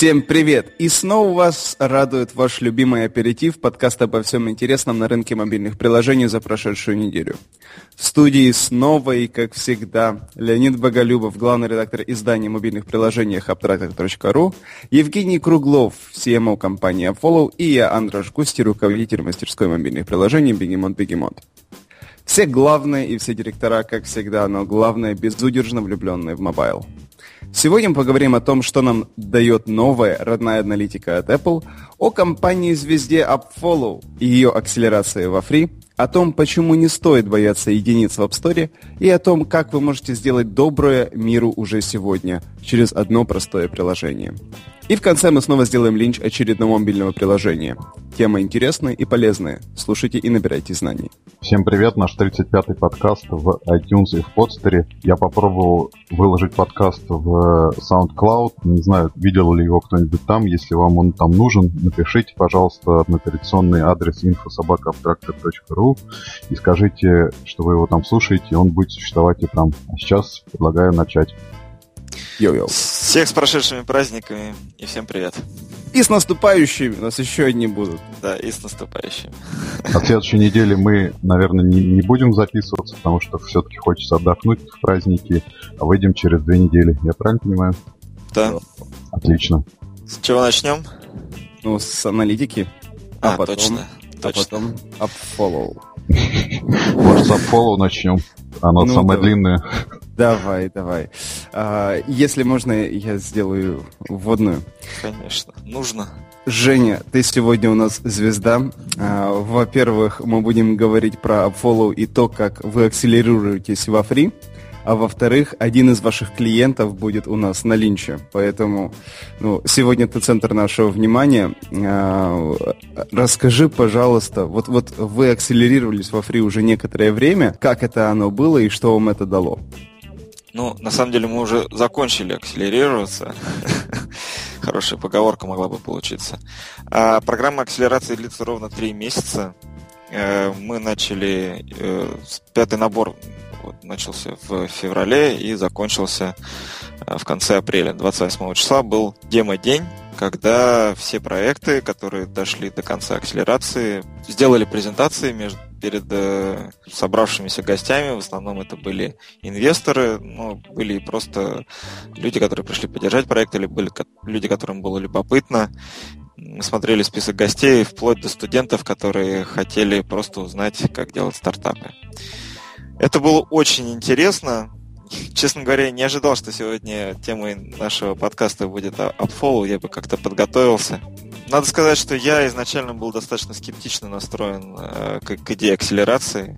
Всем привет! И снова вас радует ваш любимый аперитив, подкаст обо всем интересном на рынке мобильных приложений за прошедшую неделю. В студии снова и, как всегда, Леонид Боголюбов, главный редактор издания мобильных приложений apptractor.ru, Евгений Круглов, CMO компании Follow и я, Андраш Густи, руководитель мастерской мобильных приложений Бегемот Бегемот. Все главные и все директора, как всегда, но главное, безудержно влюбленные в mobile. Сегодня мы поговорим о том, что нам дает новая родная аналитика от Apple, о компании-звезде AppFollow и ее акселерации во Free, о том, почему не стоит бояться единиц в App Store, и о том, как вы можете сделать доброе миру уже сегодня через одно простое приложение. И в конце мы снова сделаем линч очередного мобильного приложения. Тема интересная и полезная. Слушайте и набирайте знаний. Всем привет, наш 35-й подкаст в iTunes и в подстере. Я попробовал выложить подкаст в SoundCloud. Не знаю, видел ли его кто-нибудь там. Если вам он там нужен, напишите, пожалуйста, на операционный адрес infosobakaabstractor.ru и скажите, что вы его там слушаете, и он будет существовать и там. А сейчас предлагаю начать. Йо-йо. Всех с прошедшими праздниками и всем привет. И с наступающими, у нас еще одни будут. Да, и с наступающими. На следующей неделе мы, наверное, не, не будем записываться, потому что все-таки хочется отдохнуть в праздники, а выйдем через две недели. Я правильно понимаю? Да. Отлично. С чего начнем? Ну, с аналитики. А, а потом, точно. А точно. потом upfollow. Может, с upfollow начнем? Оно ну, самое давай. длинное. Давай, давай. А, если можно, я сделаю вводную. Конечно, нужно. Женя, ты сегодня у нас звезда. А, во-первых, мы будем говорить про Upfollow и то, как вы акселерируетесь во фри. А во-вторых, один из ваших клиентов будет у нас на линче. Поэтому ну, сегодня ты центр нашего внимания. А, расскажи, пожалуйста, вот, вот вы акселерировались во фри уже некоторое время. Как это оно было и что вам это дало? Ну, на самом деле мы уже закончили акселерироваться. Хорошая поговорка могла бы получиться. А программа акселерации длится ровно три месяца. Э, мы начали, э, пятый набор вот, начался в феврале и закончился э, в конце апреля. 28 числа был демо-день, когда все проекты, которые дошли до конца акселерации, сделали презентации между перед э, собравшимися гостями. В основном это были инвесторы, но были и просто люди, которые пришли поддержать проект, или были люди, которым было любопытно. Мы смотрели список гостей вплоть до студентов, которые хотели просто узнать, как делать стартапы. Это было очень интересно. Честно говоря, не ожидал, что сегодня темой нашего подкаста будет Upfollow. Я бы как-то подготовился. Надо сказать, что я изначально был достаточно скептично настроен э, к, к идее акселерации.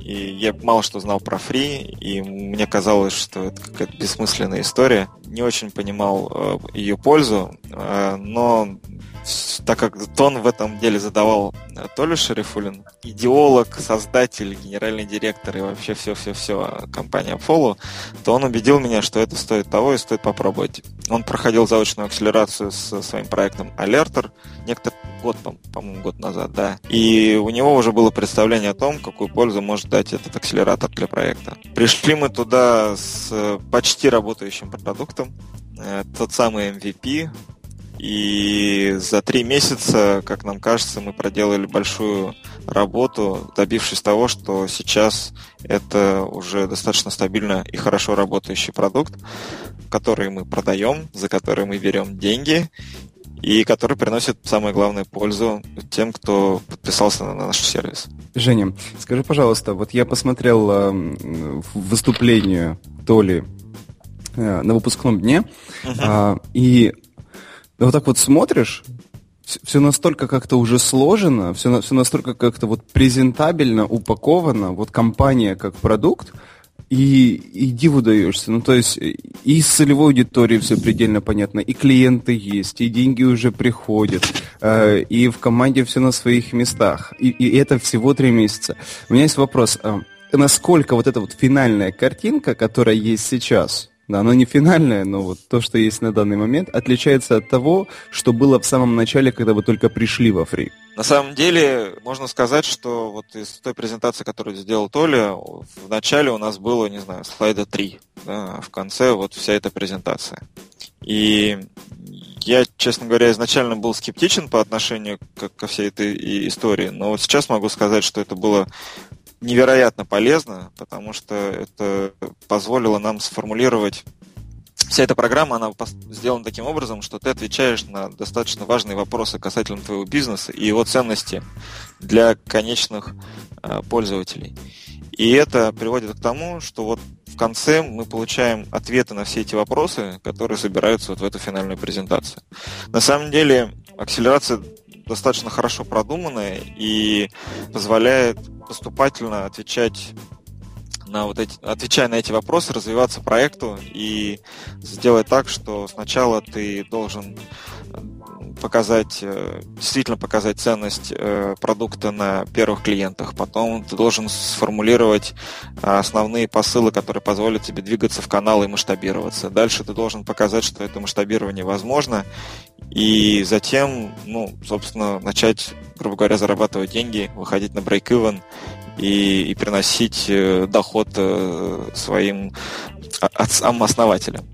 И я мало что знал про фри, и мне казалось, что это какая-то бессмысленная история. Не очень понимал э, ее пользу, э, но так как тон в этом деле задавал э, Толя Шерифулин, идеолог, создатель, генеральный директор и вообще все-все-все компания Follow, то он убедил меня, что это стоит того и стоит попробовать. Он проходил заочную акселерацию со своим проектом Alerter, некоторый год, по-моему, год назад, да. И у него уже было представление о том, какую пользу может дать этот акселератор для проекта. Пришли мы туда с почти работающим продуктом, э, тот самый MVP, и за три месяца, как нам кажется, мы проделали большую работу, добившись того, что сейчас это уже достаточно стабильно и хорошо работающий продукт, который мы продаем, за который мы берем деньги и который приносит самое главное пользу тем, кто подписался на наш сервис. Женя, скажи, пожалуйста, вот я посмотрел э, выступление Толи э, на выпускном дне, uh-huh. э, и вот так вот смотришь, все настолько как-то уже сложено, все, все настолько как-то вот презентабельно упаковано, вот компания как продукт, и, и диву даешься. Ну, то есть и с целевой аудиторией все предельно понятно, и клиенты есть, и деньги уже приходят, э, и в команде все на своих местах. И, и это всего три месяца. У меня есть вопрос. Э, насколько вот эта вот финальная картинка, которая есть сейчас, да, оно не финальное, но вот то, что есть на данный момент, отличается от того, что было в самом начале, когда вы только пришли во фри. На самом деле, можно сказать, что вот из той презентации, которую сделал Толя, в начале у нас было, не знаю, слайда 3, да, а в конце вот вся эта презентация. И я, честно говоря, изначально был скептичен по отношению к, ко всей этой истории, но вот сейчас могу сказать, что это было невероятно полезно, потому что это позволило нам сформулировать вся эта программа, она сделана таким образом, что ты отвечаешь на достаточно важные вопросы касательно твоего бизнеса и его ценности для конечных э, пользователей. И это приводит к тому, что вот в конце мы получаем ответы на все эти вопросы, которые собираются вот в эту финальную презентацию. На самом деле, акселерация достаточно хорошо продуманная и позволяет поступательно отвечать на вот эти, отвечая на эти вопросы, развиваться проекту и сделать так, что сначала ты должен показать, э, действительно показать ценность э, продукта на первых клиентах. Потом ты должен сформулировать основные посылы, которые позволят тебе двигаться в канал и масштабироваться. Дальше ты должен показать, что это масштабирование возможно. И затем, ну, собственно, начать, грубо говоря, зарабатывать деньги, выходить на break-even и, и приносить э, доход э, своим основателям.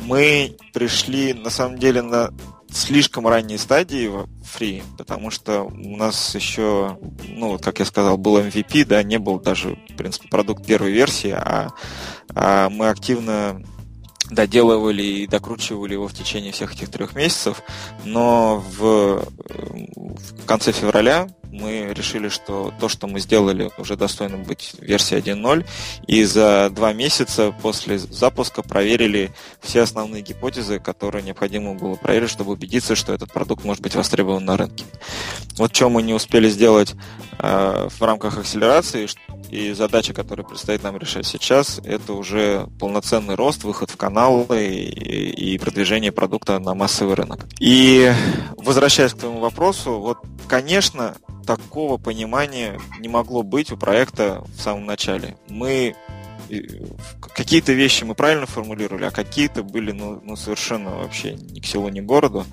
Мы пришли, на самом деле, на слишком ранней стадии фри, потому что у нас еще, ну, как я сказал, был MVP, да, не был даже, в принципе, продукт первой версии, а, а мы активно доделывали и докручивали его в течение всех этих трех месяцев, но в, в конце февраля мы решили, что то, что мы сделали, уже достойно быть версией 1.0, и за два месяца после запуска проверили все основные гипотезы, которые необходимо было проверить, чтобы убедиться, что этот продукт может быть востребован на рынке. Вот что мы не успели сделать э, в рамках акселерации, и задача, которая предстоит нам решать сейчас, это уже полноценный рост, выход в каналы и, и продвижение продукта на массовый рынок. И возвращаясь к твоему вопросу, вот, конечно, такого понимания не могло быть у проекта в самом начале. Мы какие-то вещи мы правильно формулировали, а какие-то были ну, ну совершенно вообще ни к селу, ни к городу.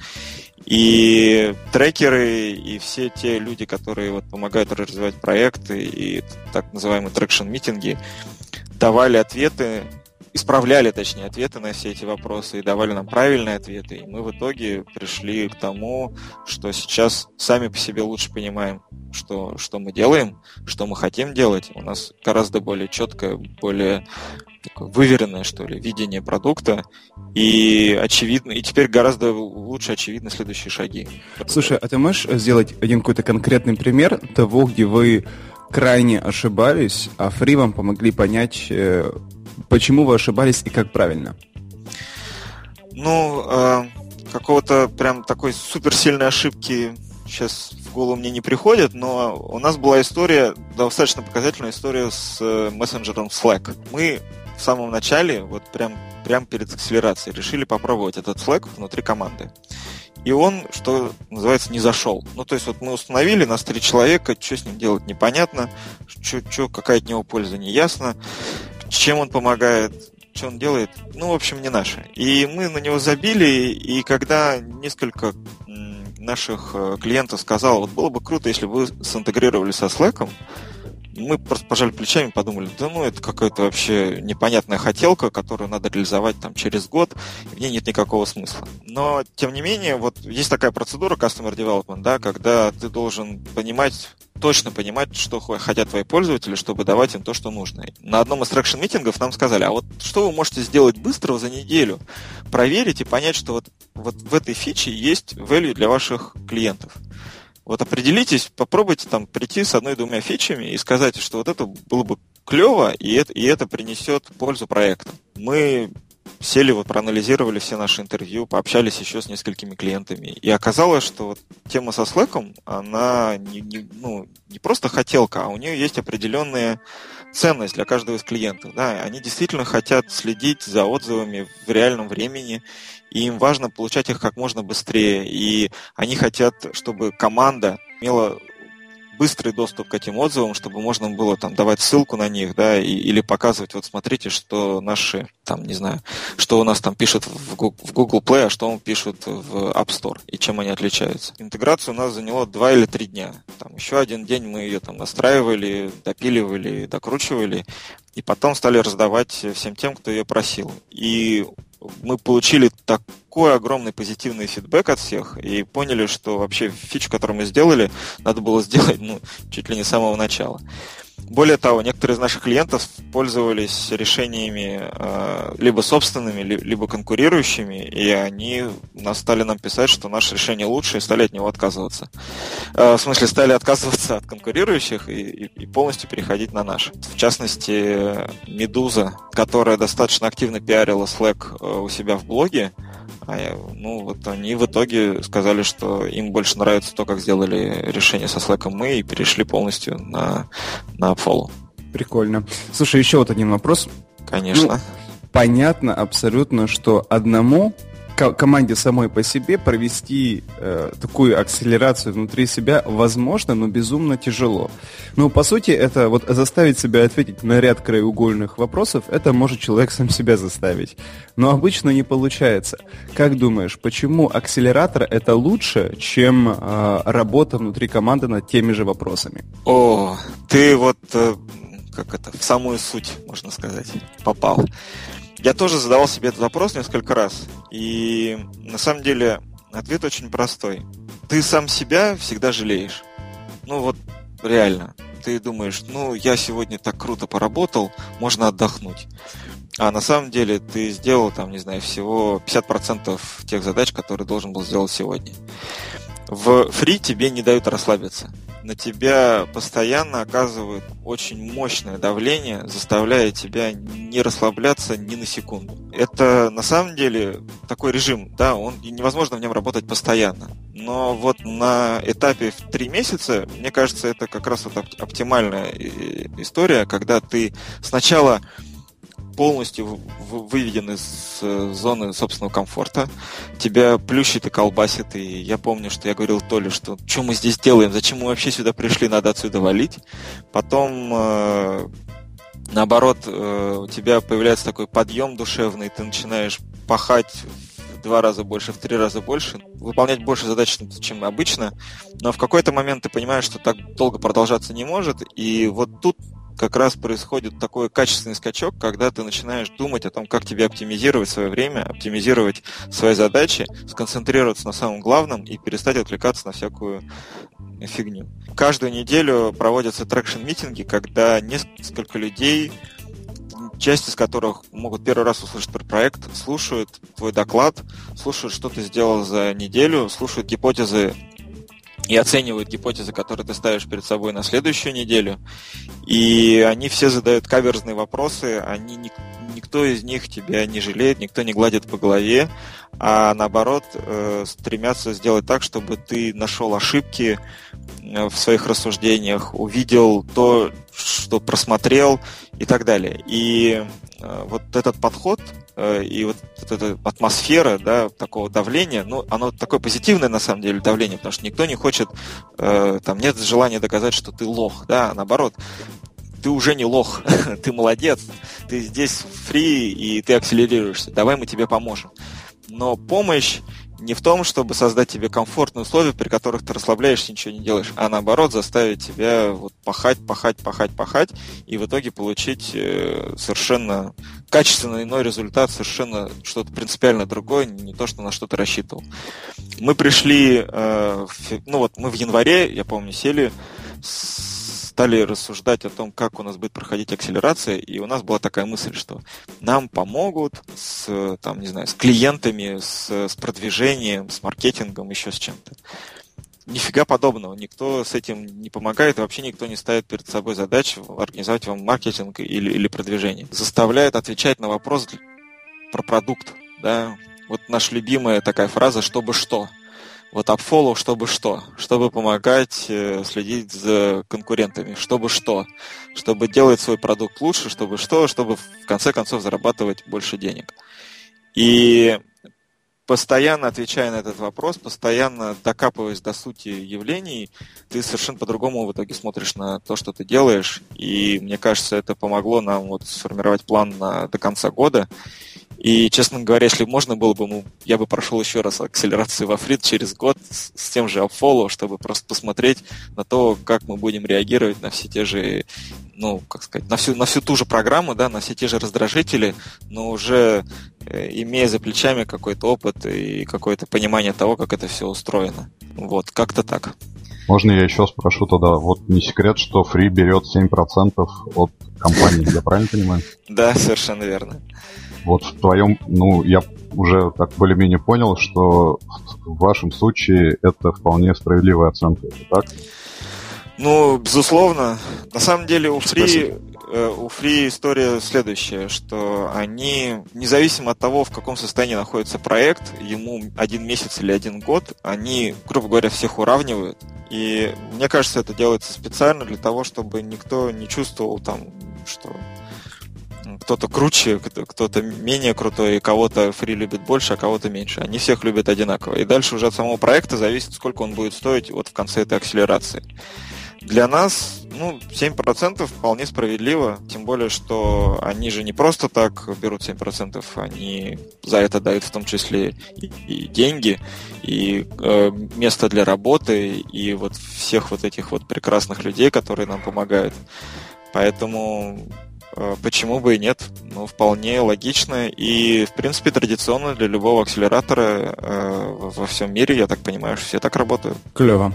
И трекеры, и все те люди, которые вот помогают развивать проекты, и так называемые traction-митинги, давали ответы, исправляли, точнее, ответы на все эти вопросы и давали нам правильные ответы. И мы в итоге пришли к тому, что сейчас сами по себе лучше понимаем, что, что мы делаем, что мы хотим делать. У нас гораздо более четкое, более такое выверенное, что ли, видение продукта, и очевидно, и теперь гораздо лучше очевидны следующие шаги. Слушай, а ты можешь сделать один какой-то конкретный пример того, где вы крайне ошибались, а фри вам помогли понять, э, почему вы ошибались и как правильно? Ну, э, какого-то прям такой суперсильной ошибки сейчас в голову мне не приходит, но у нас была история, достаточно показательная история с э, мессенджером Slack. Мы в самом начале, вот прям, прям перед акселерацией, решили попробовать этот флаг внутри команды. И он, что называется, не зашел. Ну, то есть вот мы установили, нас три человека, что с ним делать непонятно, что, что, какая от него польза не ясно, чем он помогает, что он делает, ну, в общем, не наше. И мы на него забили, и когда несколько наших э, клиентов сказал, вот было бы круто, если бы вы синтегрировали со Slack, мы просто пожали плечами и подумали, да ну это какая-то вообще непонятная хотелка, которую надо реализовать там через год, и в ней нет никакого смысла. Но, тем не менее, вот есть такая процедура Customer Development, да, когда ты должен понимать, точно понимать, что хотят твои пользователи, чтобы давать им то, что нужно. На одном из traction-митингов нам сказали, а вот что вы можете сделать быстро за неделю? Проверить и понять, что вот, вот в этой фиче есть value для ваших клиентов. Вот определитесь, попробуйте там прийти с одной-двумя фичами и сказать, что вот это было бы клево, и это, и это принесет пользу проекту. Мы сели, вот проанализировали все наши интервью, пообщались еще с несколькими клиентами. И оказалось, что вот тема со Slack, она не, не, ну, не просто хотелка, а у нее есть определенная ценность для каждого из клиентов. Да? Они действительно хотят следить за отзывами в реальном времени и им важно получать их как можно быстрее. И они хотят, чтобы команда имела быстрый доступ к этим отзывам, чтобы можно было там давать ссылку на них, да, и, или показывать, вот смотрите, что наши, там, не знаю, что у нас там пишут в Google Play, а что он пишет в App Store, и чем они отличаются. Интеграция у нас заняла два или три дня. Там еще один день мы ее там настраивали, допиливали, докручивали, и потом стали раздавать всем тем, кто ее просил. И мы получили так, такой огромный позитивный фидбэк от всех, и поняли, что вообще фичу, которую мы сделали, надо было сделать ну, чуть ли не с самого начала. Более того, некоторые из наших клиентов пользовались решениями э, либо собственными, либо конкурирующими, и они стали нам писать, что наше решение лучше, и стали от него отказываться. Э, в смысле, стали отказываться от конкурирующих и, и, и полностью переходить на наш. В частности, Медуза, которая достаточно активно пиарила Slack э, у себя в блоге, а ну, вот они в итоге сказали, что им больше нравится то, как сделали решение со Slack мы и перешли полностью на, на Apollo. Прикольно. Слушай, еще вот один вопрос. Конечно. Ну, понятно абсолютно, что одному команде самой по себе провести э, такую акселерацию внутри себя возможно, но безумно тяжело. Но по сути это вот заставить себя ответить на ряд краеугольных вопросов, это может человек сам себя заставить. Но обычно не получается. Как думаешь, почему акселератор это лучше, чем э, работа внутри команды над теми же вопросами? О, ты вот э, как это в самую суть, можно сказать, попал. Я тоже задавал себе этот вопрос несколько раз, и на самом деле ответ очень простой. Ты сам себя всегда жалеешь. Ну вот реально. Ты думаешь, ну я сегодня так круто поработал, можно отдохнуть. А на самом деле ты сделал там, не знаю, всего 50% тех задач, которые должен был сделать сегодня. В фри тебе не дают расслабиться на тебя постоянно оказывают очень мощное давление, заставляя тебя не расслабляться ни на секунду. Это на самом деле такой режим, да, он невозможно в нем работать постоянно. Но вот на этапе в три месяца, мне кажется, это как раз вот оптимальная э, история, когда ты сначала полностью выведен из э, зоны собственного комфорта. Тебя плющит и колбасит. И я помню, что я говорил Толе, что что мы здесь делаем, зачем мы вообще сюда пришли, надо отсюда валить. Потом э, наоборот, э, у тебя появляется такой подъем душевный, ты начинаешь пахать два раза больше, в три раза больше, выполнять больше задач, чем обычно, но в какой-то момент ты понимаешь, что так долго продолжаться не может, и вот тут как раз происходит такой качественный скачок, когда ты начинаешь думать о том, как тебе оптимизировать свое время, оптимизировать свои задачи, сконцентрироваться на самом главном и перестать отвлекаться на всякую фигню. Каждую неделю проводятся traction-митинги, когда несколько людей часть из которых могут первый раз услышать про проект, слушают твой доклад, слушают, что ты сделал за неделю, слушают гипотезы и оценивают гипотезы, которые ты ставишь перед собой на следующую неделю. И они все задают каверзные вопросы, они никто из них тебя не жалеет, никто не гладит по голове, а наоборот э, стремятся сделать так, чтобы ты нашел ошибки э, в своих рассуждениях, увидел то, что просмотрел и так далее. И э, вот этот подход и вот эта атмосфера да, такого давления, ну, оно такое позитивное на самом деле давление, потому что никто не хочет, там нет желания доказать, что ты лох, да, а наоборот, ты уже не лох, ты молодец, ты здесь фри и ты акселерируешься, давай мы тебе поможем. Но помощь не в том, чтобы создать тебе комфортные условия, при которых ты расслабляешься, ничего не делаешь, а наоборот заставить тебя вот пахать, пахать, пахать, пахать, и в итоге получить э, совершенно качественно иной результат, совершенно что-то принципиально другое, не то, что на что ты рассчитывал. Мы пришли, э, ну вот мы в январе, я помню, сели с стали рассуждать о том, как у нас будет проходить акселерация, и у нас была такая мысль, что нам помогут с, там, не знаю, с клиентами, с, с продвижением, с маркетингом, еще с чем-то. Нифига подобного. Никто с этим не помогает, и вообще никто не ставит перед собой задачу организовать вам маркетинг или, или продвижение. Заставляет отвечать на вопрос про продукт. Да? Вот наша любимая такая фраза «чтобы что?». Вот AppFollow, чтобы что? Чтобы помогать э, следить за конкурентами. Чтобы что? Чтобы делать свой продукт лучше, чтобы что? Чтобы в конце концов зарабатывать больше денег. И постоянно отвечая на этот вопрос, постоянно докапываясь до сути явлений, ты совершенно по-другому в итоге смотришь на то, что ты делаешь. И мне кажется, это помогло нам вот сформировать план на, до конца года. И, честно говоря, если можно было бы, ну, я бы прошел еще раз акселерацию во фрит через год с, с тем же Upfollow, чтобы просто посмотреть на то, как мы будем реагировать на все те же, ну, как сказать, на всю, на всю ту же программу, да, на все те же раздражители, но уже э, имея за плечами какой-то опыт и какое-то понимание того, как это все устроено. Вот, как-то так. Можно я еще спрошу тогда, вот не секрет, что Free берет 7% от компании, я правильно понимаю? Да, совершенно верно. Вот в твоем, ну, я уже так более-менее понял, что в вашем случае это вполне справедливая оценка, это так? Ну, безусловно. На самом деле у Free, э, у Free история следующая, что они, независимо от того, в каком состоянии находится проект, ему один месяц или один год, они, грубо говоря, всех уравнивают. И мне кажется, это делается специально для того, чтобы никто не чувствовал там, что кто-то круче, кто-то менее крутой, и кого-то фри любит больше, а кого-то меньше. Они всех любят одинаково. И дальше уже от самого проекта зависит, сколько он будет стоить вот в конце этой акселерации. Для нас, ну, 7% вполне справедливо, тем более, что они же не просто так берут 7%, они за это дают в том числе и, и деньги, и э, место для работы, и вот всех вот этих вот прекрасных людей, которые нам помогают. Поэтому почему бы и нет? Ну, вполне логично и, в принципе, традиционно для любого акселератора э, во всем мире, я так понимаю, что все так работают. Клево.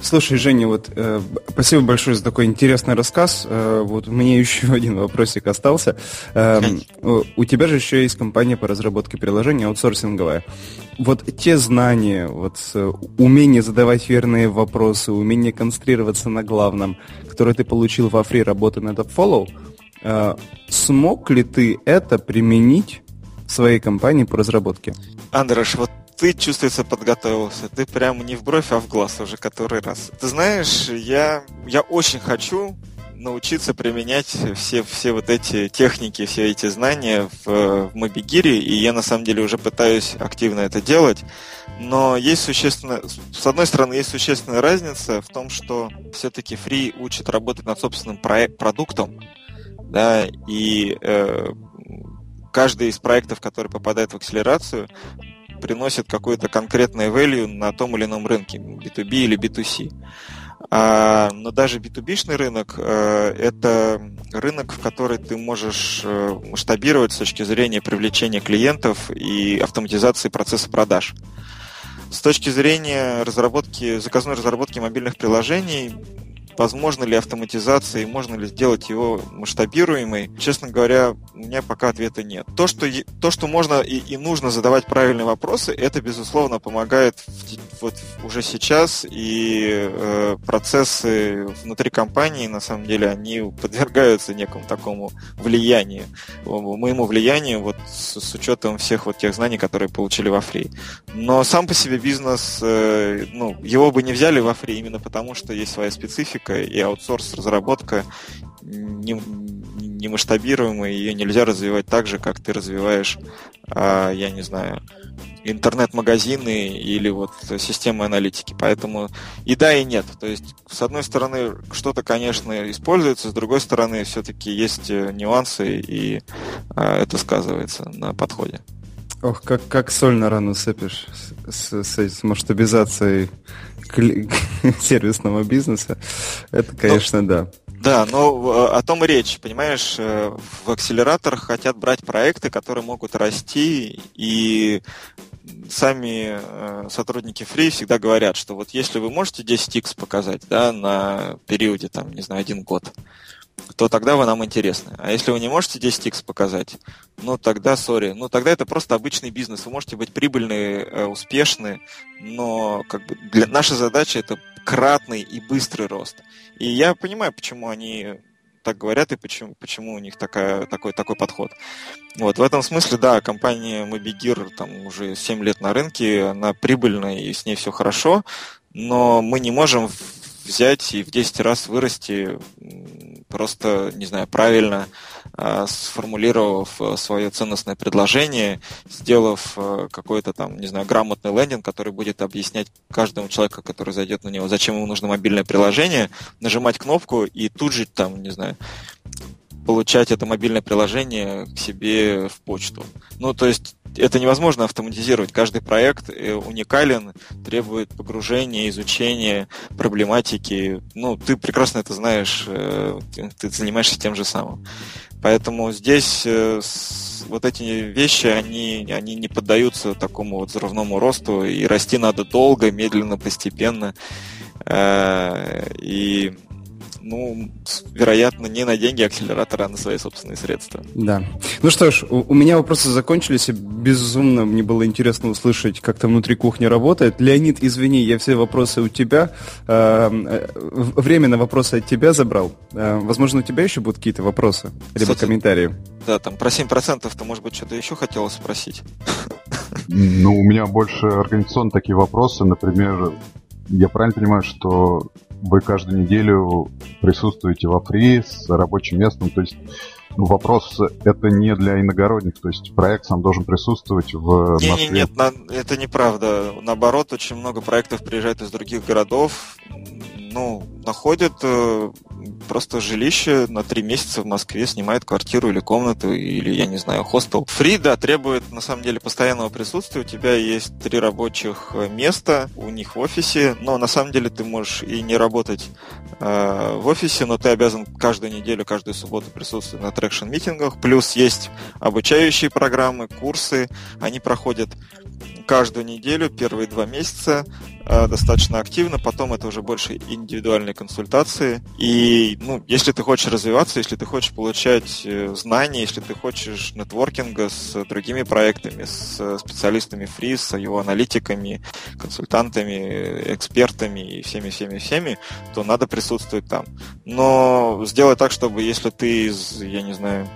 Слушай, Женя, вот э, спасибо большое за такой интересный рассказ. Э, вот у меня еще один вопросик остался. Э, у тебя же еще есть компания по разработке приложений аутсорсинговая. Вот те знания, вот умение задавать верные вопросы, умение концентрироваться на главном, которые ты получил во фри работы на follow. Э, смог ли ты это применить в своей компании по разработке? Андреш, вот ты, чувствуется, подготовился. Ты прямо не в бровь, а в глаз уже который раз. Ты знаешь, я, я очень хочу научиться применять все, все вот эти техники, все эти знания в, в Мобигире, и я на самом деле уже пытаюсь активно это делать. Но есть существенная, с одной стороны, есть существенная разница в том, что все-таки Free учит работать над собственным проект, продуктом, да, и э, каждый из проектов, который попадает в акселерацию, приносит какую-то конкретную value на том или ином рынке, B2B или B2C. А, но даже B2B-шный рынок э, это рынок, в который ты можешь э, масштабировать с точки зрения привлечения клиентов и автоматизации процесса продаж. С точки зрения разработки, заказной разработки мобильных приложений, возможно ли автоматизация и можно ли сделать его масштабируемой, честно говоря, у меня пока ответа нет. То, что, то, что можно и, и нужно задавать правильные вопросы, это, безусловно, помогает в, вот уже сейчас, и э, процессы внутри компании, на самом деле, они подвергаются некому такому влиянию, моему влиянию, вот с, с учетом всех вот тех знаний, которые получили во фри. Но сам по себе бизнес, э, ну, его бы не взяли во фри именно потому, что есть своя специфика, разработка и аутсорс-разработка не, не масштабируемая, ее нельзя развивать так же, как ты развиваешь, а, я не знаю, интернет-магазины или вот системы аналитики. Поэтому и да, и нет. То есть, с одной стороны, что-то, конечно, используется, с другой стороны, все-таки есть э, нюансы, и а, это сказывается на подходе. Ох, как, как соль на рану сыпешь с, с, с масштабизацией сервисного бизнеса. Это, ну, конечно, да. Да, но о том и речь, понимаешь, э, в акселераторах хотят брать проекты, которые могут расти, и сами э, сотрудники Free всегда говорят, что вот если вы можете 10x показать, да, на периоде, там, не знаю, один год, то тогда вы нам интересны. А если вы не можете 10x показать, ну тогда, сори, ну тогда это просто обычный бизнес. Вы можете быть прибыльны, э, успешны, но как бы для наша задача это кратный и быстрый рост. И я понимаю, почему они так говорят и почему, почему у них такая, такой, такой подход. Вот, в этом смысле, да, компания Mobigir там уже 7 лет на рынке, она прибыльная и с ней все хорошо, но мы не можем взять и в 10 раз вырасти, просто, не знаю, правильно э, сформулировав э, свое ценностное предложение, сделав э, какой-то там, не знаю, грамотный лендинг, который будет объяснять каждому человеку, который зайдет на него, зачем ему нужно мобильное приложение, нажимать кнопку и тут же там, не знаю, получать это мобильное приложение к себе в почту. Ну, то есть это невозможно автоматизировать. Каждый проект э, уникален, требует погружения, изучения проблематики. Ну, ты прекрасно это знаешь, э, ты занимаешься тем же самым. Поэтому здесь э, вот эти вещи, они, они не поддаются такому вот взрывному росту, и расти надо долго, медленно, постепенно. И ну, вероятно, не на деньги акселератора, а на свои собственные средства. Да. Ну что ж, у, у меня вопросы закончились, и безумно мне было интересно услышать, как там внутри кухни работает. Леонид, извини, я все вопросы у тебя, эм, э, время на вопросы от тебя забрал. Э, возможно, у тебя еще будут какие-то вопросы, либо Кстати, комментарии. Да, там про 7%-то, может быть, что-то еще хотелось спросить. Ну, у меня больше организационные такие вопросы, например, я правильно понимаю, что вы каждую неделю присутствуете во фри с рабочим местом, то есть ну, вопрос это не для иногородних, то есть проект сам должен присутствовать в не, Москве. Нет, нет, это неправда. Наоборот, очень много проектов приезжает из других городов, ну, находят э, просто жилище на три месяца в Москве, снимает квартиру или комнату, или, я не знаю, хостел. ФРИИ, да, требует, на самом деле, постоянного присутствия. У тебя есть три рабочих э, места у них в офисе, но на самом деле ты можешь и не работать э, в офисе, но ты обязан каждую неделю, каждую субботу присутствовать на traction-митингах. Плюс есть обучающие программы, курсы. Они проходят каждую неделю, первые два месяца э, достаточно активно, потом это уже больше индивидуальные консультации. И, ну, если ты хочешь развиваться, если ты хочешь получать э, знания, если ты хочешь нетворкинга с другими проектами, с специалистами фри, с его аналитиками, консультантами, экспертами и всеми-всеми-всеми, то надо присутствовать там. Но сделай так, чтобы если ты из, я не знаю,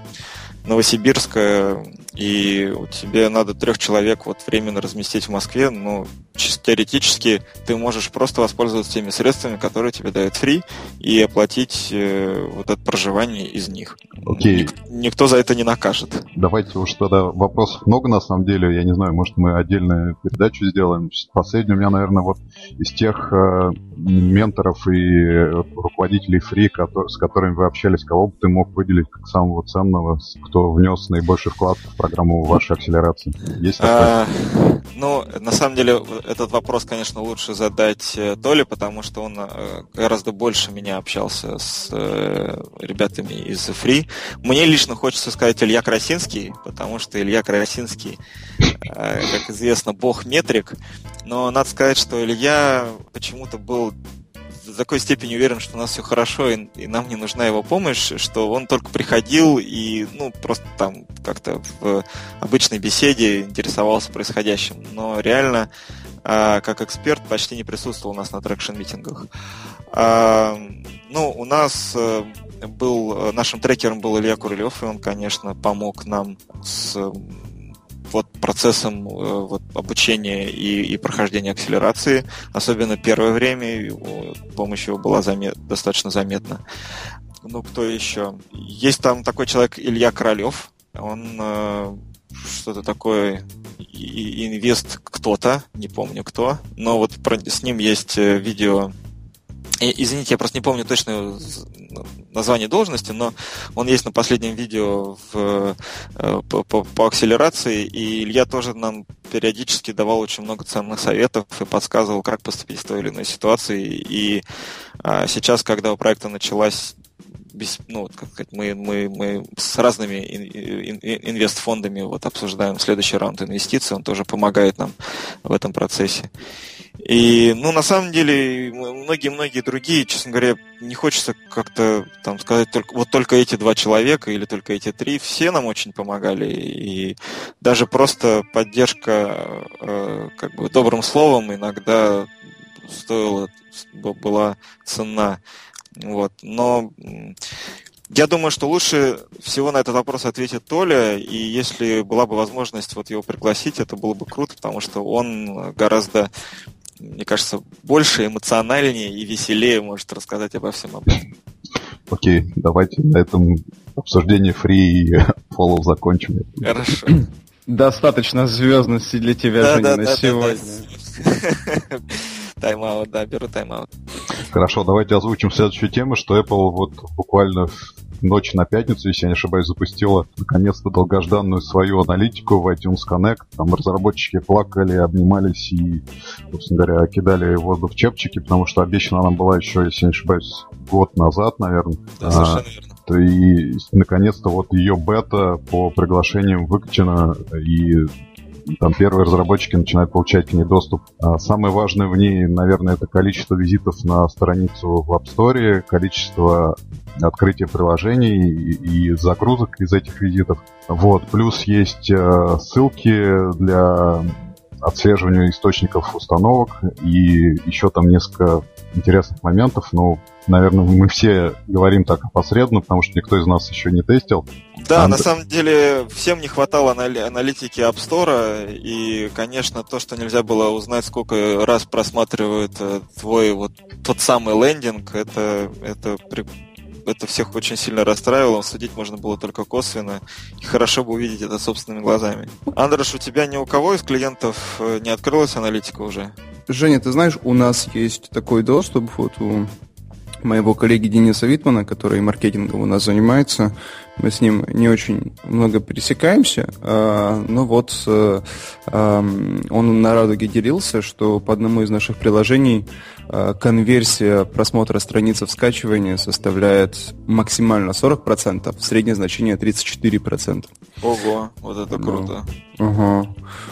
Новосибирска, и тебе надо трех человек вот временно разместить в Москве, ну, чисто теоретически ты можешь просто воспользоваться теми средствами, которые тебе дают фри, и оплатить э, вот это проживание из них. Окей. Ник- никто за это не накажет. Давайте уж тогда вопросов много на самом деле. Я не знаю, может мы отдельную передачу сделаем. Последний у меня, наверное, вот из тех э, менторов и руководителей фри, с которыми вы общались, кого бы ты мог выделить как самого ценного, кто внес наибольший вклад в программу вашей акселерации? Есть такое? А, ну, на самом деле, этот вопрос, конечно, лучше задать э, Толе, потому что он э, гораздо больше меня общался с э, ребятами из Free. Мне лично хочется сказать Илья Красинский, потому что Илья Красинский, как известно, бог метрик, но надо сказать, что Илья почему-то был до такой степени уверен, что у нас все хорошо, и, и нам не нужна его помощь, что он только приходил и, ну, просто там как-то в обычной беседе интересовался происходящим. Но реально, а, как эксперт, почти не присутствовал у нас на traction-митингах. А, ну, у нас э, был, нашим трекером был Илья Курылев, и он, конечно, помог нам с вот процессом э, вот, обучения и, и прохождения акселерации, особенно первое время, его, помощь его была замет, достаточно заметна. Ну, кто еще? Есть там такой человек Илья Королев, он э, что-то такое инвест кто-то, не помню кто, но вот про, с ним есть э, видео Извините, я просто не помню точно название должности, но он есть на последнем видео в, э, по, по, по акселерации, и Илья тоже нам периодически давал очень много ценных советов и подсказывал, как поступить в той или иной ситуации. И а, сейчас, когда у проекта началась без, ну, как сказать, мы, мы, мы с разными инвестфондами вот обсуждаем следующий раунд инвестиций, он тоже помогает нам в этом процессе. И, ну, на самом деле, многие-многие другие, честно говоря, не хочется как-то там сказать только вот только эти два человека или только эти три, все нам очень помогали. И даже просто поддержка э, как бы добрым словом иногда стоила, была цена. Вот. Но я думаю, что лучше всего на этот вопрос ответит Толя, и если была бы возможность вот его пригласить, это было бы круто, потому что он гораздо мне кажется, больше, эмоциональнее и веселее может рассказать обо всем об этом. Окей, давайте на этом обсуждение фри и фоллоу закончим. Хорошо. Достаточно звездности для тебя, да, Женя, да, на да, сегодня. Да, Тайм-аут, да, беру тайм-аут. Хорошо, давайте озвучим следующую тему, что Apple вот буквально ночь на пятницу, если я не ошибаюсь, запустила наконец-то долгожданную свою аналитику в iTunes Connect. Там разработчики плакали, обнимались и, собственно говоря, кидали воздух в чепчики, потому что обещана она была еще, если я не ошибаюсь, год назад, наверное. Да, совершенно верно. И наконец-то вот ее бета по приглашениям выкачана, и там первые разработчики начинают получать к ней доступ. А самое важное в ней, наверное, это количество визитов на страницу в App Store, количество открытия приложений и, загрузок из этих визитов. Вот. Плюс есть э, ссылки для отслеживания источников установок и еще там несколько интересных моментов, но, наверное, мы все говорим так опосредованно, потому что никто из нас еще не тестил. Да, а, на самом деле всем не хватало аналитики App Store, и, конечно, то, что нельзя было узнать, сколько раз просматривает э, твой вот тот самый лендинг, это, это это всех очень сильно расстраивало, судить можно было только косвенно, и хорошо бы увидеть это собственными глазами. Андреш, у тебя ни у кого из клиентов э, не открылась аналитика уже? Женя, ты знаешь, у нас есть такой доступ, вот у моего коллеги Дениса Витмана, который маркетингом у нас занимается. Мы с ним не очень много пересекаемся, а, но вот э, он на радуге делился, что по одному из наших приложений а, конверсия просмотра страницы в скачивании составляет максимально 40%, среднее значение 34%. Ого, вот это круто. Ага.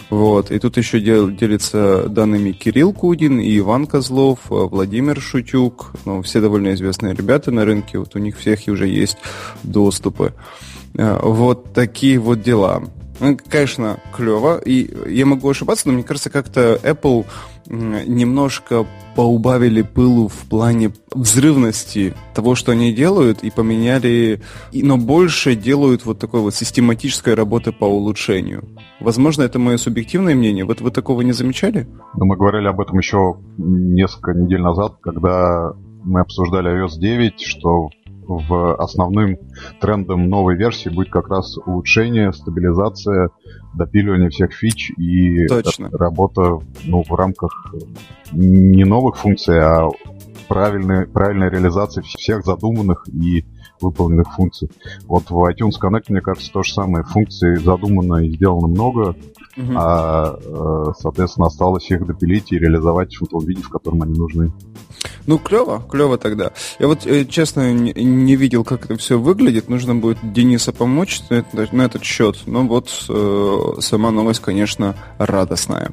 Вот. И тут еще дел, делится данными Кирилл Кудин и Иван Козлов, э, Владимир Шутюк. Ну, все довольно известные ребята на рынке. Вот у них всех уже есть доступы. Э, вот такие вот дела. Конечно, клево. И я могу ошибаться, но мне кажется, как-то Apple немножко поубавили пылу в плане взрывности того, что они делают, и поменяли, но больше делают вот такой вот систематической работы по улучшению. Возможно, это мое субъективное мнение. Вот вы такого не замечали? Ну, мы говорили об этом еще несколько недель назад, когда мы обсуждали iOS 9, что в основным трендом новой версии будет как раз улучшение, стабилизация, допиливание всех фич и Точно. работа ну, в рамках не новых функций, а правильной, правильной реализации всех задуманных и выполненных функций. Вот в iTunes Connect, мне кажется, то же самое. Функций задумано и сделано много, угу. а, э, соответственно, осталось их допилить и реализовать в том виде, в котором они нужны. Ну, клево, клево тогда. Я вот, э, честно, не видел, как это все выглядит. Нужно будет Дениса помочь на этот счет. Но вот э, сама новость, конечно, радостная.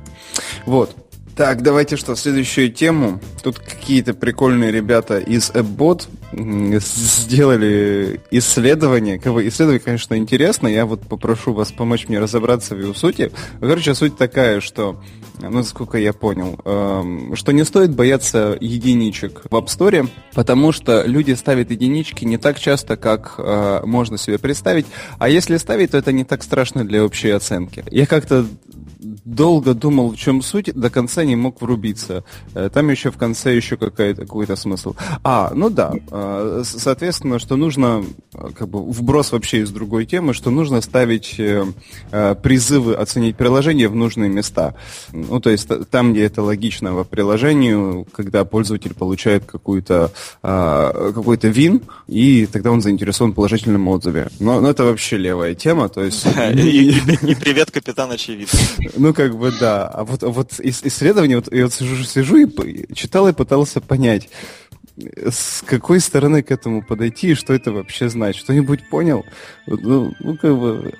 Вот. Так, давайте что, следующую тему. Тут какие-то прикольные ребята из AppBot сделали исследование. Исследование, конечно, интересно. Я вот попрошу вас помочь мне разобраться в его сути. Короче, суть такая, что, ну, насколько я понял, эм, что не стоит бояться единичек в App Store, потому что люди ставят единички не так часто, как э, можно себе представить. А если ставить, то это не так страшно для общей оценки. Я как-то долго думал, в чем суть, до конца не мог врубиться. Э, там еще в конце еще какой-то какой смысл. А, ну да, э, соответственно, что нужно, э, как бы вброс вообще из другой темы, что нужно ставить призывы оценить приложение в нужные места. Ну, то есть там, где это логично по приложению, когда пользователь получает какую-то какой-то вин, и тогда он заинтересован в положительном отзыве. Но, но это вообще левая тема, то есть... И привет, капитан очевидно. Ну, как бы, да. А вот, вот исследование, вот я вот сижу, сижу и читал и пытался понять, с какой стороны к этому подойти и что это вообще значит. Что-нибудь понял? Ну, ну как бы...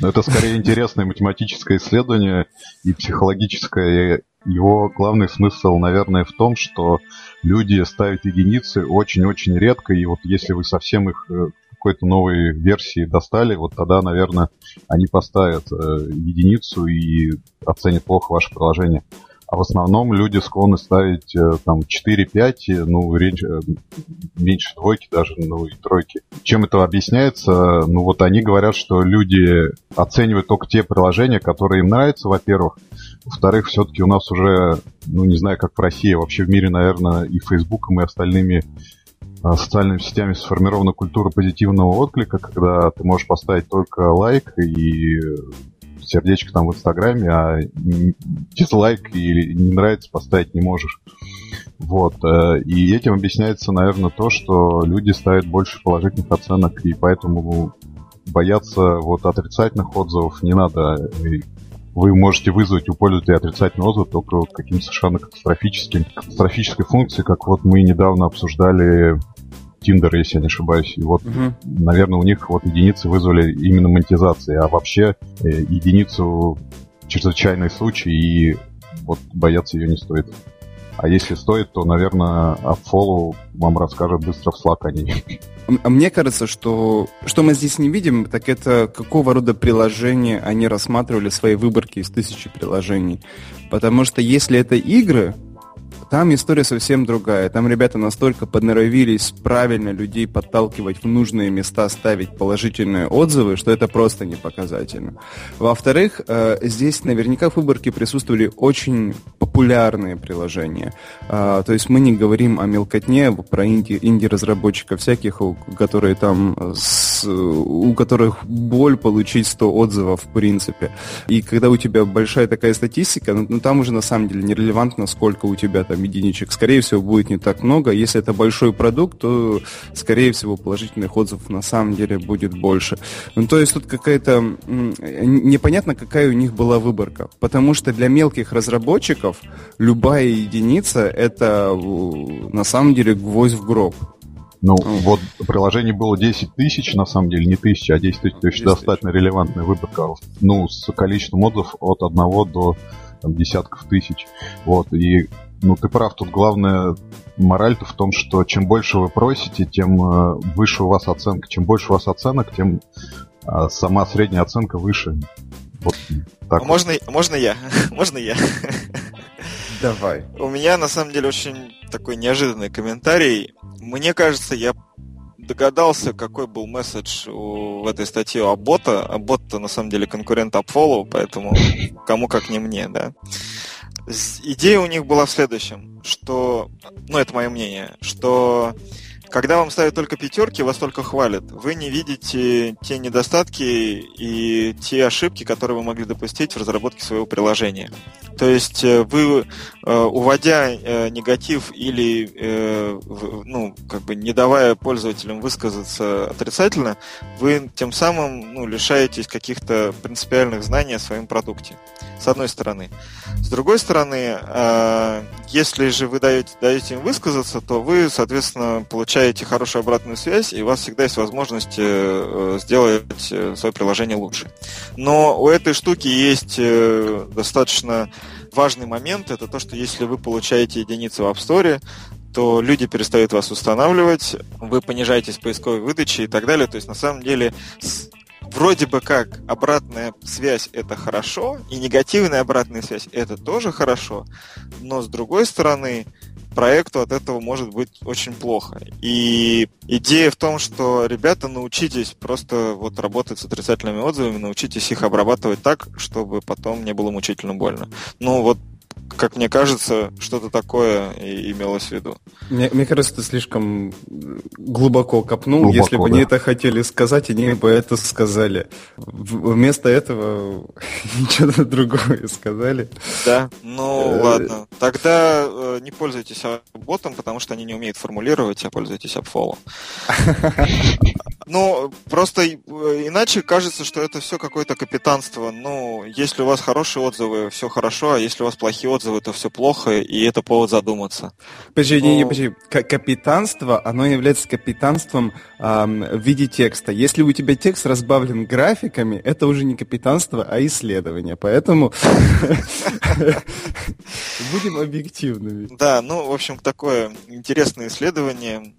Ну, это скорее интересное математическое исследование и психологическое. Его главный смысл, наверное, в том, что люди ставят единицы очень-очень редко, и вот если вы совсем их э, какой-то новой версии достали, вот тогда, наверное, они поставят э, единицу и оценят плохо ваше приложение. А в основном люди склонны ставить э, там 4-5, ну, речь, э, меньше двойки даже, ну, и тройки. Чем это объясняется? Ну, вот они говорят, что люди оценивают только те приложения, которые им нравятся, во-первых. Во-вторых, все-таки у нас уже, ну, не знаю, как в России, а вообще в мире, наверное, и Фейсбуком, и остальными социальными сетями сформирована культура позитивного отклика, когда ты можешь поставить только лайк и сердечко там в Инстаграме, а дизлайк или не нравится поставить не можешь. Вот. Э, и этим объясняется, наверное, то, что люди ставят больше положительных оценок, и поэтому бояться вот отрицательных отзывов не надо. Вы можете вызвать у пользователя отрицательный отзыв только каким-то совершенно катастрофическим, катастрофической функцией, как вот мы недавно обсуждали Tinder, если я не ошибаюсь. И вот, угу. наверное, у них вот единицы вызвали именно монетизации, а вообще э, единицу чрезвычайный случай, и вот бояться ее не стоит. А если стоит, то, наверное, Upfollow вам расскажет быстро в Slack о ней. А мне кажется, что что мы здесь не видим, так это какого рода приложения они рассматривали в своей выборке из тысячи приложений. Потому что если это игры, там история совсем другая. Там ребята настолько подноровились правильно людей подталкивать в нужные места, ставить положительные отзывы, что это просто не показательно. Во-вторых, э, здесь наверняка в выборке присутствовали очень популярные приложения. Э, то есть мы не говорим о мелкотне, про инди, инди-разработчиков всяких, которые там с, у которых боль получить 100 отзывов в принципе. И когда у тебя большая такая статистика, ну, ну там уже на самом деле нерелевантно, сколько у тебя там единичек, скорее всего, будет не так много. Если это большой продукт, то, скорее всего, положительных отзывов на самом деле будет больше. Ну, то есть тут какая-то... Непонятно, какая у них была выборка. Потому что для мелких разработчиков любая единица — это на самом деле гвоздь в гроб. Ну, mm. вот приложений было 10 тысяч, на самом деле, не тысячи, а 10 тысяч, то есть достаточно релевантная выборка. Ну, с количеством отзывов от одного до там, десятков тысяч. Вот, и ну, ты прав, тут главное мораль-то в том, что чем больше вы просите, тем э, выше у вас оценка. Чем больше у вас оценок, тем а, сама средняя оценка выше. Вот так. А можно, можно я? можно я? Давай. У меня на самом деле очень такой неожиданный комментарий. Мне кажется, я догадался, какой был месседж у, в этой статье у Абота. Абот-то на самом деле конкурент Upfollow, поэтому кому как не мне, да. Идея у них была в следующем, что, ну это мое мнение, что когда вам ставят только пятерки, вас только хвалят. Вы не видите те недостатки и те ошибки, которые вы могли допустить в разработке своего приложения. То есть э, вы, уводя э, негатив или ну, как бы не давая пользователям высказаться отрицательно, вы тем самым ну, лишаетесь каких-то принципиальных знаний о своем продукте. С одной стороны. С другой стороны, если же вы даете, даете им высказаться, то вы, соответственно, получаете хорошую обратную связь, и у вас всегда есть возможность сделать свое приложение лучше. Но у этой штуки есть достаточно важный момент это то, что если вы получаете единицы в App Store, то люди перестают вас устанавливать, вы понижаетесь в поисковой выдаче и так далее. То есть на самом деле вроде бы как обратная связь это хорошо, и негативная обратная связь это тоже хорошо, но с другой стороны, проекту от этого может быть очень плохо. И идея в том, что ребята научитесь просто вот работать с отрицательными отзывами, научитесь их обрабатывать так, чтобы потом не было мучительно больно. Ну вот как мне кажется, что-то такое и имелось в виду. Мне, мне кажется, ты слишком глубоко копнул. Глубоко, Если бы да. они это хотели сказать, они бы это сказали. Вместо этого ничего другое сказали. Да, ну э, ладно. Тогда э, не пользуйтесь ботом, потому что они не умеют формулировать, а пользуйтесь апфолом. Ну, просто э, иначе кажется, что это все какое-то капитанство. Ну, если у вас хорошие отзывы, все хорошо, а если у вас плохие отзывы, то все плохо, и это повод задуматься. Подожди, Но... не, не, подожди. Капитанство, оно является капитанством эм, в виде текста. Если у тебя текст разбавлен графиками, это уже не капитанство, а исследование. Поэтому будем объективными. Да, ну, в общем, такое интересное исследование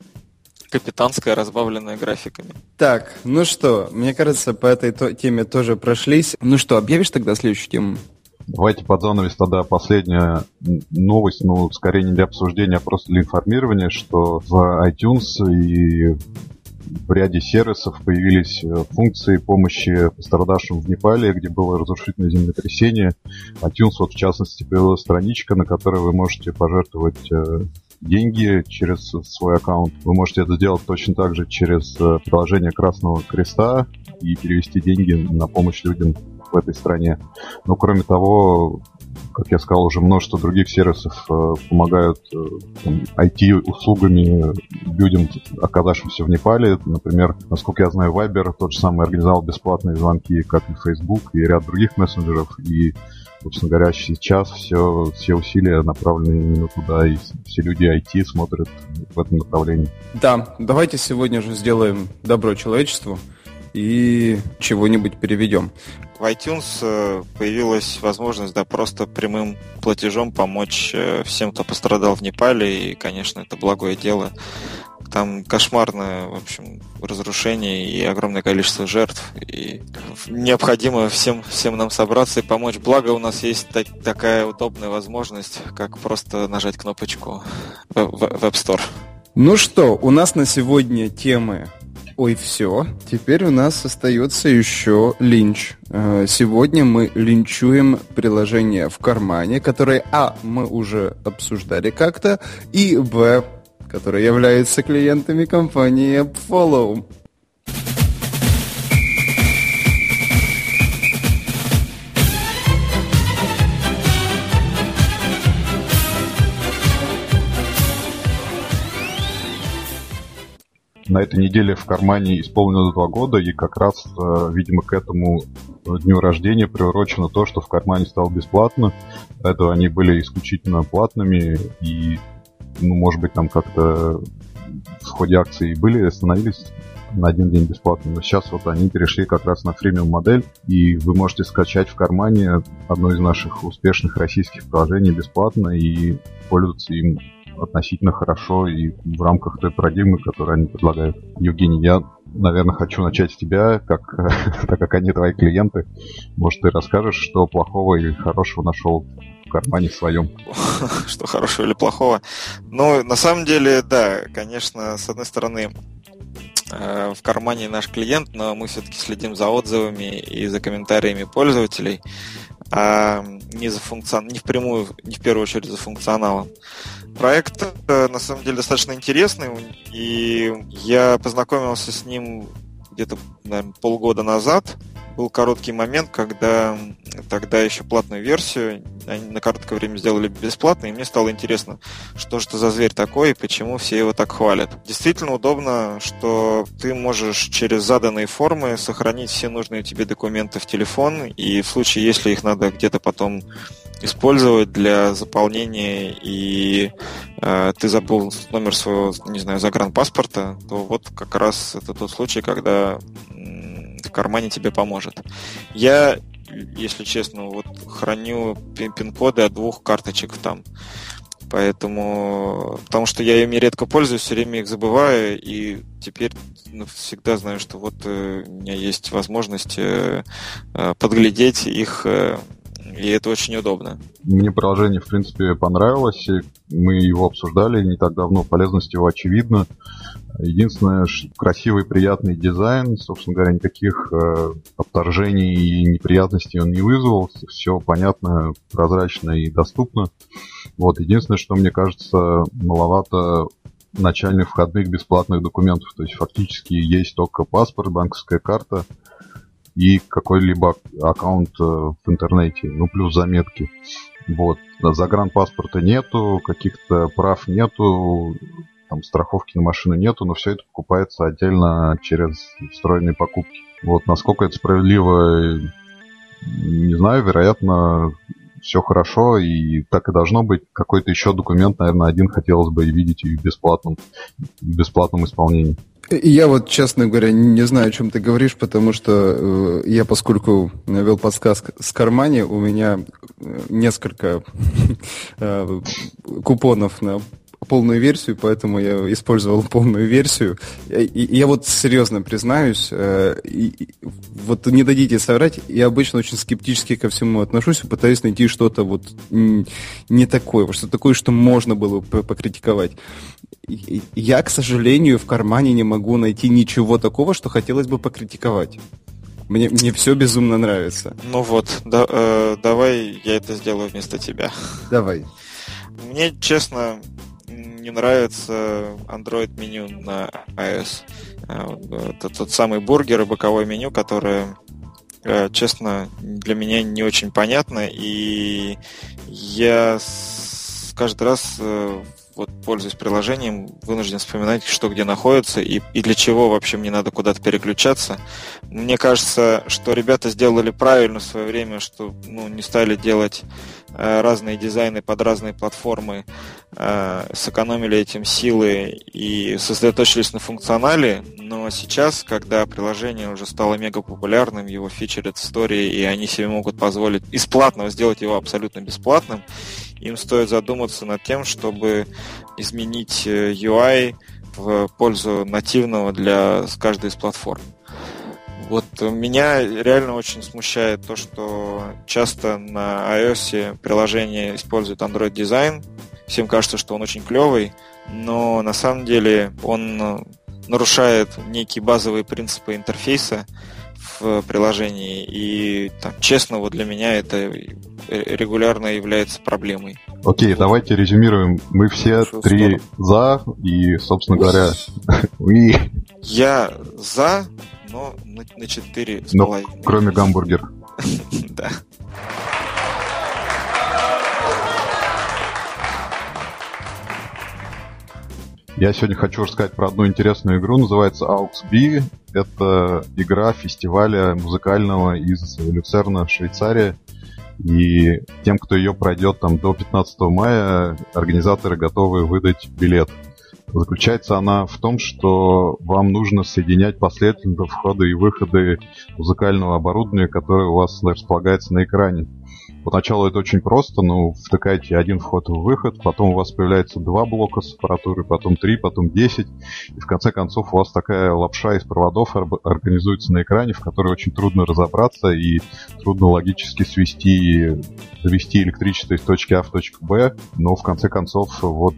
капитанская, разбавленная графиками. Так, ну что, мне кажется, по этой то- теме тоже прошлись. Ну что, объявишь тогда следующую тему? Давайте под занавес тогда последняя новость, ну, скорее не для обсуждения, а просто для информирования, что в iTunes и в ряде сервисов появились э, функции помощи пострадавшим в Непале, где было разрушительное землетрясение. iTunes, вот в частности, появилась страничка, на которой вы можете пожертвовать э, деньги через свой аккаунт. Вы можете это сделать точно так же через э, приложение Красного Креста и перевести деньги на помощь людям в этой стране. Но кроме того, как я сказал, уже множество других сервисов э, помогают э, IT-услугами людям, оказавшимся в Непале. Например, насколько я знаю, Viber тот же самый организовал бесплатные звонки, как и Facebook, и ряд других мессенджеров. И, собственно говоря, сейчас все, все усилия направлены именно туда, и все люди IT смотрят в этом направлении. Да, давайте сегодня же сделаем добро человечеству и чего-нибудь переведем. В iTunes э, появилась возможность, да, просто прямым платежом помочь э, всем, кто пострадал в Непале, и, конечно, это благое дело. Там кошмарное, в общем, разрушение и огромное количество жертв, и необходимо всем, всем нам собраться и помочь. Благо у нас есть так, такая удобная возможность, как просто нажать кнопочку в, в, в App Store. Ну что, у нас на сегодня темы Ой, все. Теперь у нас остается еще линч. Э, сегодня мы линчуем приложение в кармане, которое, а, мы уже обсуждали как-то, и, б, которое является клиентами компании AppFollow. На этой неделе в кармане исполнилось два года, и как раз, э, видимо, к этому дню рождения приурочено то, что в кармане стал бесплатно. До этого они были исключительно платными, и, ну, может быть, там как-то в ходе акции были, остановились на один день бесплатно. Но сейчас вот они перешли как раз на фримиум модель, и вы можете скачать в кармане одно из наших успешных российских приложений бесплатно и пользоваться им относительно хорошо и в рамках той парадигмы, которую они предлагают. Евгений, я, наверное, хочу начать с тебя, как, так как они твои клиенты. Может, ты расскажешь, что плохого или хорошего нашел в кармане своем. Что хорошего или плохого? Ну, на самом деле, да, конечно, с одной стороны, э, в кармане наш клиент, но мы все-таки следим за отзывами и за комментариями пользователей, а не за функцион... не впрямую, не в первую очередь за функционалом. Проект э, на самом деле достаточно интересный, и я познакомился с ним где-то, наверное, полгода назад. Был короткий момент, когда тогда еще платную версию они на короткое время сделали бесплатно, и мне стало интересно, что же это за зверь такой и почему все его так хвалят. Действительно удобно, что ты можешь через заданные формы сохранить все нужные тебе документы в телефон, и в случае, если их надо где-то потом использовать для заполнения и э, ты забыл номер своего, не знаю, загранпаспорта, то вот как раз это тот случай, когда в кармане тебе поможет. Я, если честно, вот храню пин-коды от двух карточек там. Поэтому, потому что я ими редко пользуюсь, все время их забываю, и теперь всегда знаю, что вот э, у меня есть возможность э, э подглядеть их и это очень удобно. Мне приложение, в принципе, понравилось. Мы его обсуждали не так давно, полезность его очевидна. Единственное, красивый, приятный дизайн, собственно говоря, никаких э, отторжений и неприятностей он не вызвал. Все понятно, прозрачно и доступно. Вот, единственное, что мне кажется, маловато начальных входных бесплатных документов. То есть фактически есть только паспорт, банковская карта – и какой-либо аккаунт э, в интернете, ну плюс заметки. Вот. Загранпаспорта нету, каких-то прав нету, там страховки на машину нету, но все это покупается отдельно через встроенные покупки. Вот насколько это справедливо, не знаю, вероятно, все хорошо, и так и должно быть. Какой-то еще документ, наверное, один хотелось бы видеть и в бесплатном, в бесплатном исполнении. Я вот, честно говоря, не знаю, о чем ты говоришь, потому что э, я, поскольку вел подсказку с кармане, у меня э, несколько э, купонов на полную версию, поэтому я использовал полную версию. И, я вот серьезно признаюсь, э, и, вот не дадите соврать, я обычно очень скептически ко всему отношусь и пытаюсь найти что-то вот не такое, что такое, что можно было бы покритиковать. Я, к сожалению, в кармане не могу найти ничего такого, что хотелось бы покритиковать. Мне, мне все безумно нравится. Ну вот, да, э, давай я это сделаю вместо тебя. Давай. Мне, честно, не нравится Android меню на iOS. А, это тот самый бургер и боковое меню, которое э, честно, для меня не очень понятно, и я каждый раз э, вот пользуясь приложением, вынужден вспоминать, что где находится и, и для чего вообще мне надо куда-то переключаться. Мне кажется, что ребята сделали правильно в свое время, что ну, не стали делать э, разные дизайны под разные платформы, э, сэкономили этим силы и сосредоточились на функционале. Но сейчас, когда приложение уже стало мега популярным, его фичерят в истории, и они себе могут позволить из платного сделать его абсолютно бесплатным, им стоит задуматься над тем, чтобы изменить э, UI в пользу нативного для каждой из платформ. Вот меня реально очень смущает то, что часто на iOS приложение использует Android дизайн. Всем кажется, что он очень клевый, но на самом деле он нарушает некие базовые принципы интерфейса, в приложении. И там, честно, вот для меня это регулярно является проблемой. Окей, okay, давайте резюмируем. Мы все Хорошо, три здорово. за, и, собственно говоря, we... Я за, но на, четыре с но, Кроме гамбургер. Да. Я сегодня хочу рассказать про одну интересную игру, называется AUXB. Это игра фестиваля музыкального из Люцерна, Швейцария. И тем, кто ее пройдет там до 15 мая, организаторы готовы выдать билет. Заключается она в том, что вам нужно соединять последовательно входы и выходы музыкального оборудования, которое у вас располагается на экране. Поначалу это очень просто, но втыкаете один вход в выход, потом у вас появляется два блока с аппаратурой, потом три, потом десять, и в конце концов у вас такая лапша из проводов организуется на экране, в которой очень трудно разобраться и трудно логически свести, довести электричество из точки А в точку Б, но в конце концов вот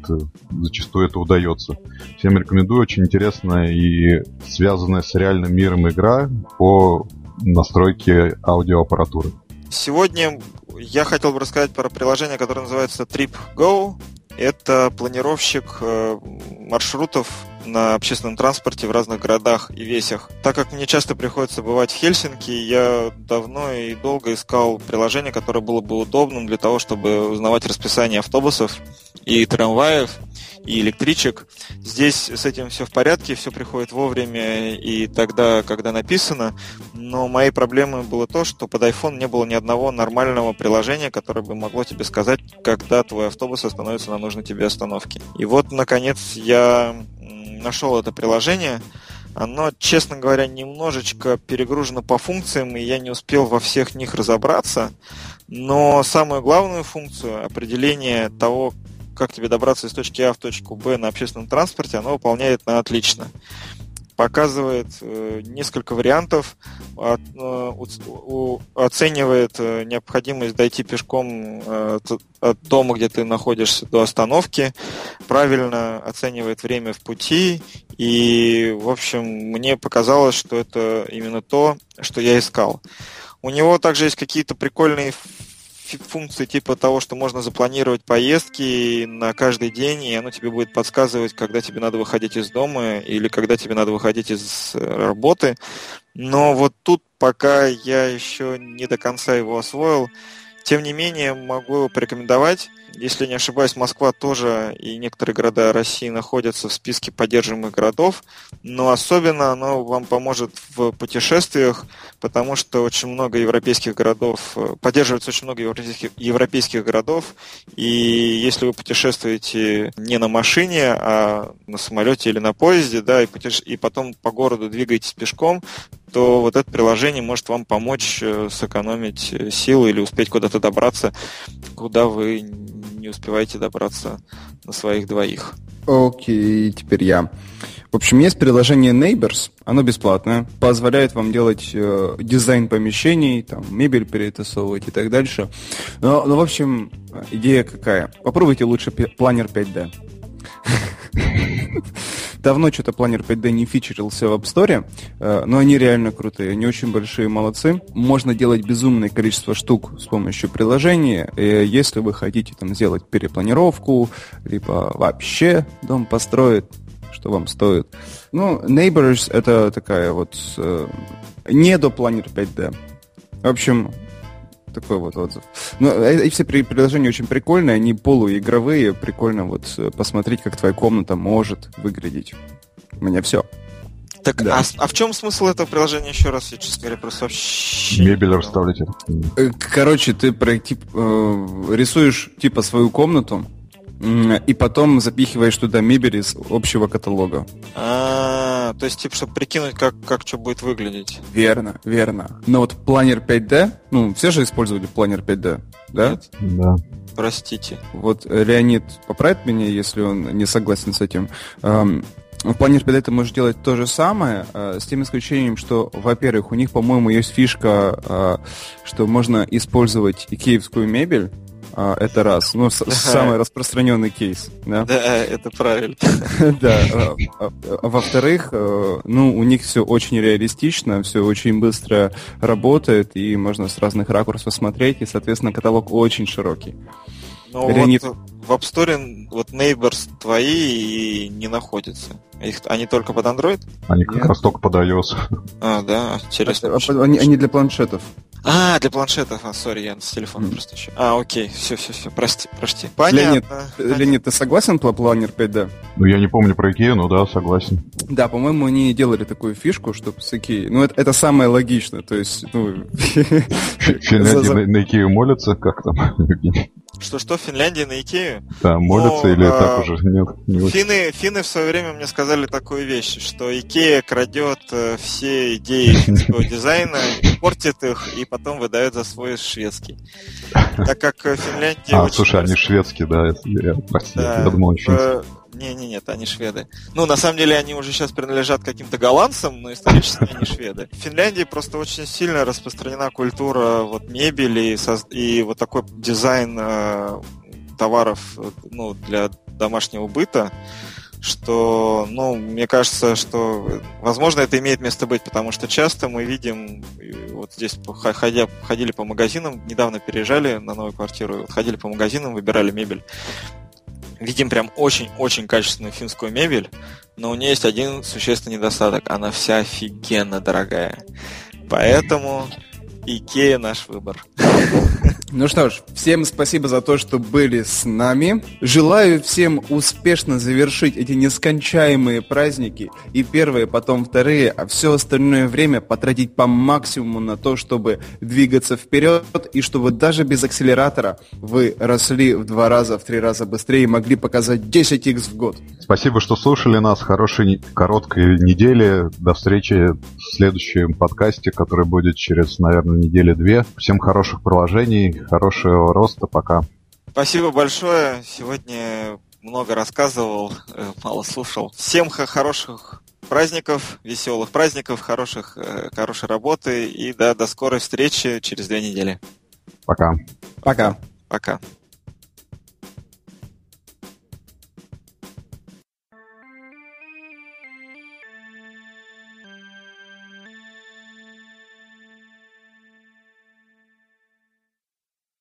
зачастую это удается. Всем рекомендую, очень интересная и связанная с реальным миром игра по настройке аудиоаппаратуры. Сегодня я хотел бы рассказать про приложение, которое называется TripGo. Это планировщик э, маршрутов на общественном транспорте в разных городах и весях. Так как мне часто приходится бывать в Хельсинки, я давно и долго искал приложение, которое было бы удобным для того, чтобы узнавать расписание автобусов и трамваев и электричек. Здесь с этим все в порядке, все приходит вовремя и тогда, когда написано. Но моей проблемой было то, что под iPhone не было ни одного нормального приложения, которое бы могло тебе сказать, когда твой автобус остановится на нужной тебе остановке. И вот, наконец, я нашел это приложение. Оно, честно говоря, немножечко перегружено по функциям, и я не успел во всех них разобраться. Но самую главную функцию определения того, как тебе добраться из точки А в точку Б на общественном транспорте, оно выполняет на отлично. Показывает э, несколько вариантов, э, оценивает э, необходимость дойти пешком от дома, где ты находишься, до остановки, правильно оценивает время в пути, и, в общем, мне показалось, что это именно то, что я искал. У него также есть какие-то прикольные функции типа того, что можно запланировать поездки на каждый день, и оно тебе будет подсказывать, когда тебе надо выходить из дома или когда тебе надо выходить из э, работы. Но вот тут пока я еще не до конца его освоил. Тем не менее, могу его порекомендовать. Если не ошибаюсь, Москва тоже и некоторые города России находятся в списке поддерживаемых городов, но особенно оно вам поможет в путешествиях, потому что очень много европейских городов, э, поддерживается очень много европейских, европейских городов, и если вы путешествуете не на машине, а на самолете или на поезде, да, и, путеше... и потом по городу двигаетесь пешком, то вот это приложение может вам помочь э, сэкономить э, силы или успеть куда-то добраться, куда вы не успеваете добраться на своих двоих. Окей, теперь я. В общем, есть приложение Neighbors, оно бесплатное, позволяет вам делать э, дизайн помещений, там, мебель перетасовывать и так дальше. Но, но, в общем, идея какая? Попробуйте лучше планер 5D. Давно что-то планер 5D не фичерился в App Store, э, но они реально крутые, они очень большие, молодцы. Можно делать безумное количество штук с помощью приложения. Если вы хотите там сделать перепланировку, либо вообще дом построить, что вам стоит. Ну, Neighbors это такая вот э, не до планер 5D. В общем, такой вот отзыв. Ну, э, и все приложения очень прикольные, они полуигровые, прикольно вот э, посмотреть, как твоя комната может выглядеть. У меня все. Так, да. а, а в чем смысл этого приложения еще раз? Я, честно говоря, просто вообще... Мебель расставлять. Э, короче, ты тип, э, рисуешь типа свою комнату, и потом запихиваешь туда мебель из общего каталога. А, то есть, типа, чтобы прикинуть, как, как что будет выглядеть. Верно, верно. Но вот планер 5D, ну, все же использовали планер 5D, да? Нет? Да. Простите. Вот Леонид поправит меня, если он не согласен с этим. В плане RPD ты можешь делать то же самое, э, с тем исключением, что, во-первых, у них, по-моему, есть фишка, э, что можно использовать икеевскую мебель, э, это раз. Ну, да. самый распространенный кейс. Да, да это правильно. Да. Во-вторых, ну, у них все очень реалистично, все очень быстро работает, и можно с разных ракурсов смотреть, и, соответственно, каталог очень широкий. Ну, Леонид... вот в App Store вот Neighbors твои и не находятся. Их, они только под Android? Они как Нет. раз только под iOS. А, да, интересно. А, а, они, они для планшетов. А, для планшетов, а, сори, я с телефона mm. просто еще. А, окей, все, все, все, прости, прости. Понятно. Леонид, Понятно. Леонид, ты согласен про планер 5D? Ну, я не помню про IKEA, но да, согласен. Да, по-моему, они делали такую фишку, чтобы с IKEA... Ну, это, это самое логичное, то есть, ну... На IKEA молятся, как там, Что-что, Финляндия на Икею? Да, молятся или так уже? Нет, не финны, финны в свое время мне сказали такую вещь, что Икея крадет э, все идеи финского дизайна, портит их и потом выдает за свой шведский. Так как Финляндия... А, слушай, они шведские, да, я, прости, я думал, Не, не, нет, они шведы. Ну, на самом деле, они уже сейчас принадлежат каким-то голландцам, но исторически они шведы. В Финляндии просто очень сильно распространена культура вот мебели и, соз... и вот такой дизайн э, товаров ну, для домашнего быта что, ну, мне кажется, что, возможно, это имеет место быть, потому что часто мы видим, вот здесь ходя, ходили по магазинам, недавно переезжали на новую квартиру, ходили по магазинам, выбирали мебель, видим прям очень-очень качественную финскую мебель, но у нее есть один существенный недостаток. Она вся офигенно дорогая. Поэтому Икея наш выбор. Ну что ж, всем спасибо за то, что были с нами. Желаю всем успешно завершить эти нескончаемые праздники. И первые, потом вторые, а все остальное время потратить по максимуму на то, чтобы двигаться вперед, и чтобы даже без акселератора вы росли в два раза, в три раза быстрее и могли показать 10x в год. Спасибо, что слушали нас. Хорошей короткой недели. До встречи в следующем подкасте, который будет через, наверное, недели две. Всем хороших приложений, хорошего роста. Пока. Спасибо большое. Сегодня много рассказывал, э, мало слушал. Всем хороших праздников, веселых праздников, хороших, э, хорошей работы и да, до скорой встречи через две недели. Пока. Пока. Пока.